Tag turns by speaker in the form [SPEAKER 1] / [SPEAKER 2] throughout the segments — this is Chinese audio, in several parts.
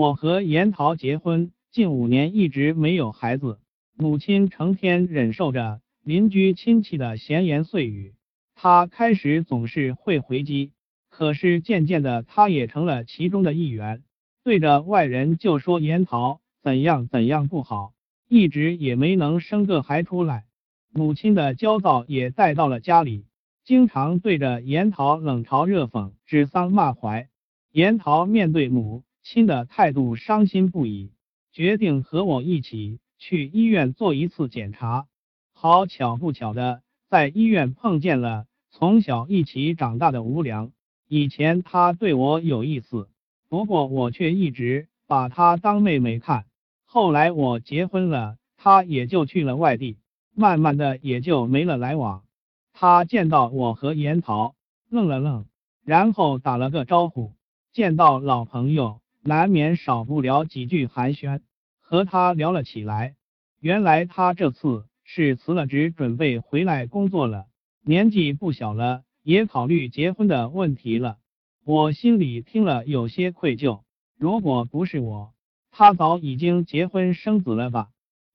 [SPEAKER 1] 我和严桃结婚近五年，一直没有孩子。母亲成天忍受着邻居亲戚的闲言碎语，她开始总是会回击，可是渐渐的，她也成了其中的一员，对着外人就说严桃怎样怎样不好，一直也没能生个孩出来。母亲的焦躁也带到了家里，经常对着严桃冷嘲热讽、指桑骂槐。闫桃面对母亲的态度伤心不已，决定和我一起。去医院做一次检查，好巧不巧的，在医院碰见了从小一起长大的吴良。以前他对我有意思，不过我却一直把他当妹妹看。后来我结婚了，他也就去了外地，慢慢的也就没了来往。他见到我和严桃，愣了愣，然后打了个招呼。见到老朋友，难免少不了几句寒暄。和他聊了起来，原来他这次是辞了职，准备回来工作了，年纪不小了，也考虑结婚的问题了。我心里听了有些愧疚，如果不是我，他早已经结婚生子了吧？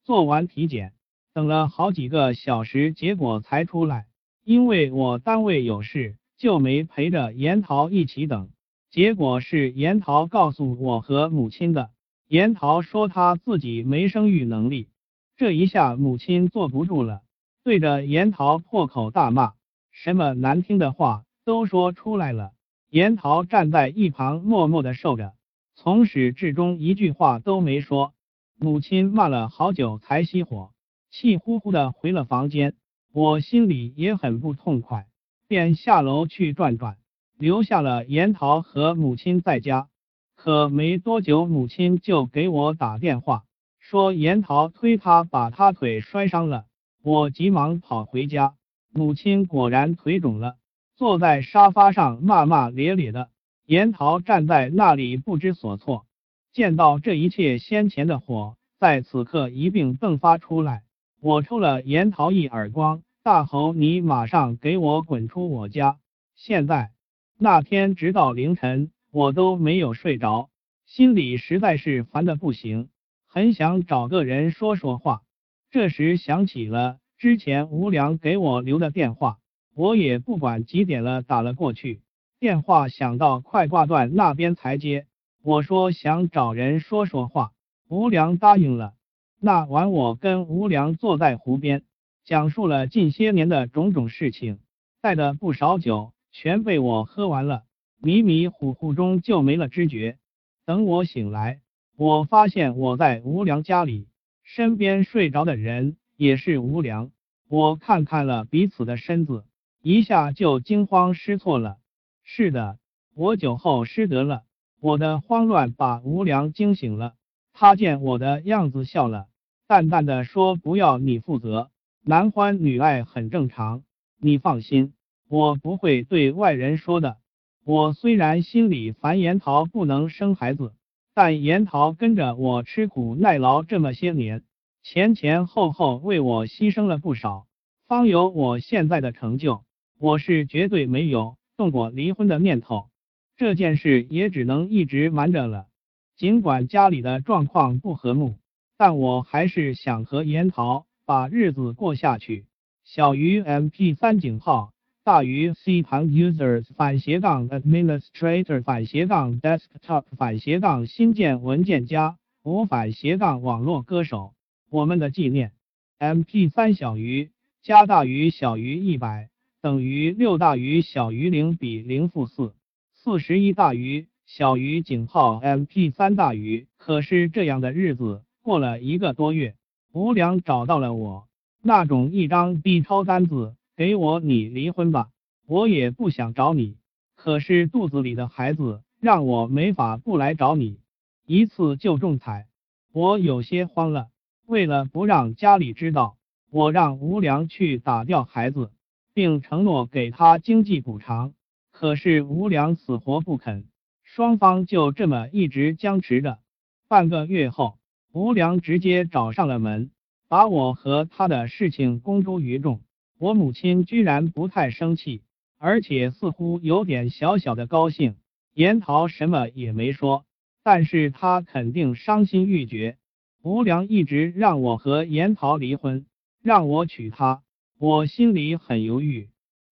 [SPEAKER 1] 做完体检，等了好几个小时，结果才出来。因为我单位有事，就没陪着严桃一起等。结果是严桃告诉我和母亲的。严桃说他自己没生育能力，这一下母亲坐不住了，对着严桃破口大骂，什么难听的话都说出来了。严桃站在一旁默默的受着，从始至终一句话都没说。母亲骂了好久才熄火，气呼呼的回了房间。我心里也很不痛快，便下楼去转转，留下了严桃和母亲在家。可没多久，母亲就给我打电话，说严桃推他把他腿摔伤了。我急忙跑回家，母亲果然腿肿了，坐在沙发上骂骂咧咧的。严桃站在那里不知所措，见到这一切，先前的火在此刻一并迸发出来。我抽了严桃一耳光，大吼：“你马上给我滚出我家！”现在那天直到凌晨。我都没有睡着，心里实在是烦的不行，很想找个人说说话。这时想起了之前吴良给我留的电话，我也不管几点了，打了过去。电话响到快挂断，那边才接。我说想找人说说话，吴良答应了。那晚我跟吴良坐在湖边，讲述了近些年的种种事情，带的不少酒全被我喝完了。迷迷糊糊中就没了知觉。等我醒来，我发现我在无良家里，身边睡着的人也是无良。我看看了彼此的身子，一下就惊慌失措了。是的，我酒后失德了。我的慌乱把无良惊醒了。他见我的样子，笑了，淡淡的说：“不要你负责，男欢女爱很正常，你放心，我不会对外人说的。”我虽然心里烦严桃不能生孩子，但严桃跟着我吃苦耐劳这么些年，前前后后为我牺牲了不少，方有我现在的成就。我是绝对没有动过离婚的念头，这件事也只能一直瞒着了。尽管家里的状况不和睦，但我还是想和严桃把日子过下去。小于 MP 三井号。大于 C 盘 users 反斜杠 administrator 反斜杠 desktop 反斜杠新建文件夹无反斜杠网络歌手。我们的纪念。MP 三小于加大于小于一百等于六大于小于零比零负四四十一大于小于井号 MP 三大于。可是这样的日子过了一个多月，吴良找到了我，那种一张 B 超单子。给我你离婚吧，我也不想找你。可是肚子里的孩子让我没法不来找你，一次就中彩，我有些慌了。为了不让家里知道，我让吴良去打掉孩子，并承诺给他经济补偿。可是吴良死活不肯，双方就这么一直僵持着。半个月后，吴良直接找上了门，把我和他的事情公诸于众。我母亲居然不太生气，而且似乎有点小小的高兴。严桃什么也没说，但是她肯定伤心欲绝。吴良一直让我和严桃离婚，让我娶她，我心里很犹豫。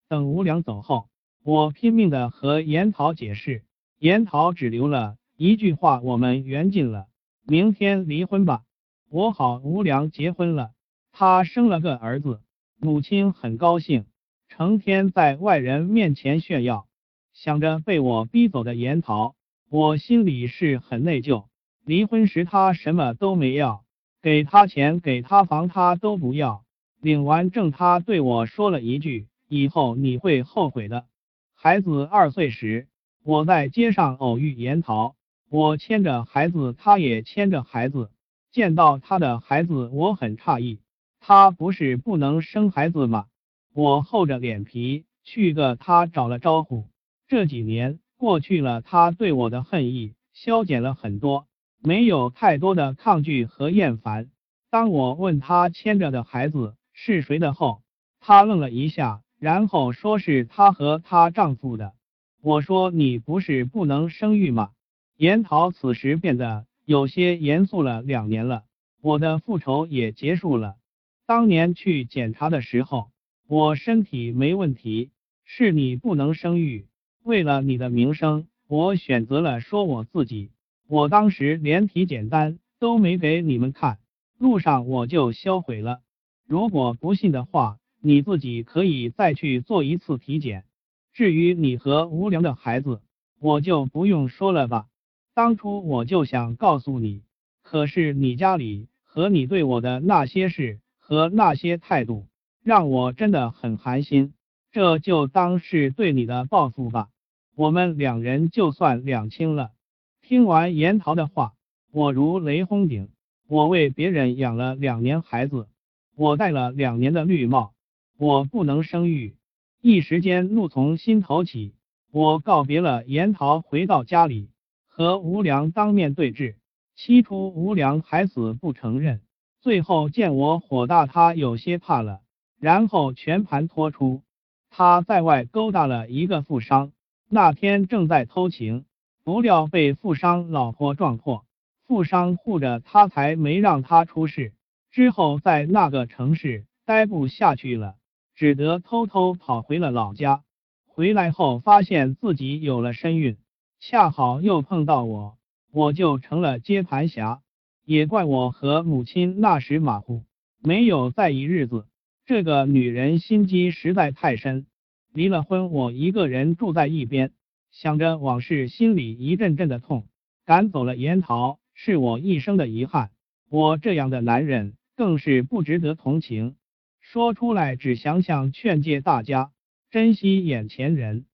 [SPEAKER 1] 等吴良走后，我拼命的和严桃解释，严桃只留了一句话：“我们缘尽了，明天离婚吧。”我好吴良结婚了，他生了个儿子，母亲很高兴，成天在外人面前炫耀。想着被我逼走的严桃。我心里是很内疚。离婚时他什么都没要，给他钱给他房他都不要。领完证，他对我说了一句：“以后你会后悔的。”孩子二岁时，我在街上偶遇严桃，我牵着孩子，他也牵着孩子。见到他的孩子，我很诧异。他不是不能生孩子吗？我厚着脸皮去个他找了招呼。这几年。过去了，他对我的恨意消减了很多，没有太多的抗拒和厌烦。当我问他牵着的孩子是谁的后，他愣了一下，然后说是她和她丈夫的。我说你不是不能生育吗？严桃此时变得有些严肃了。两年了，我的复仇也结束了。当年去检查的时候，我身体没问题，是你不能生育。为了你的名声，我选择了说我自己。我当时连体检单都没给你们看，路上我就销毁了。如果不信的话，你自己可以再去做一次体检。至于你和无良的孩子，我就不用说了吧。当初我就想告诉你，可是你家里和你对我的那些事和那些态度，让我真的很寒心。这就当是对你的报复吧。我们两人就算两清了。听完严桃的话，我如雷轰顶。我为别人养了两年孩子，我戴了两年的绿帽，我不能生育。一时间怒从心头起，我告别了严桃，回到家里和吴良当面对质。起初吴良还死不承认，最后见我火大，他有些怕了，然后全盘托出，他在外勾搭了一个富商。那天正在偷情，不料被富商老婆撞破，富商护着他，才没让他出事。之后在那个城市待不下去了，只得偷偷跑回了老家。回来后发现自己有了身孕，恰好又碰到我，我就成了接盘侠。也怪我和母亲那时马虎，没有在意日子。这个女人心机实在太深。离了婚，我一个人住在一边，想着往事，心里一阵阵的痛。赶走了严桃，是我一生的遗憾。我这样的男人，更是不值得同情。说出来，只想想劝诫大家，珍惜眼前人。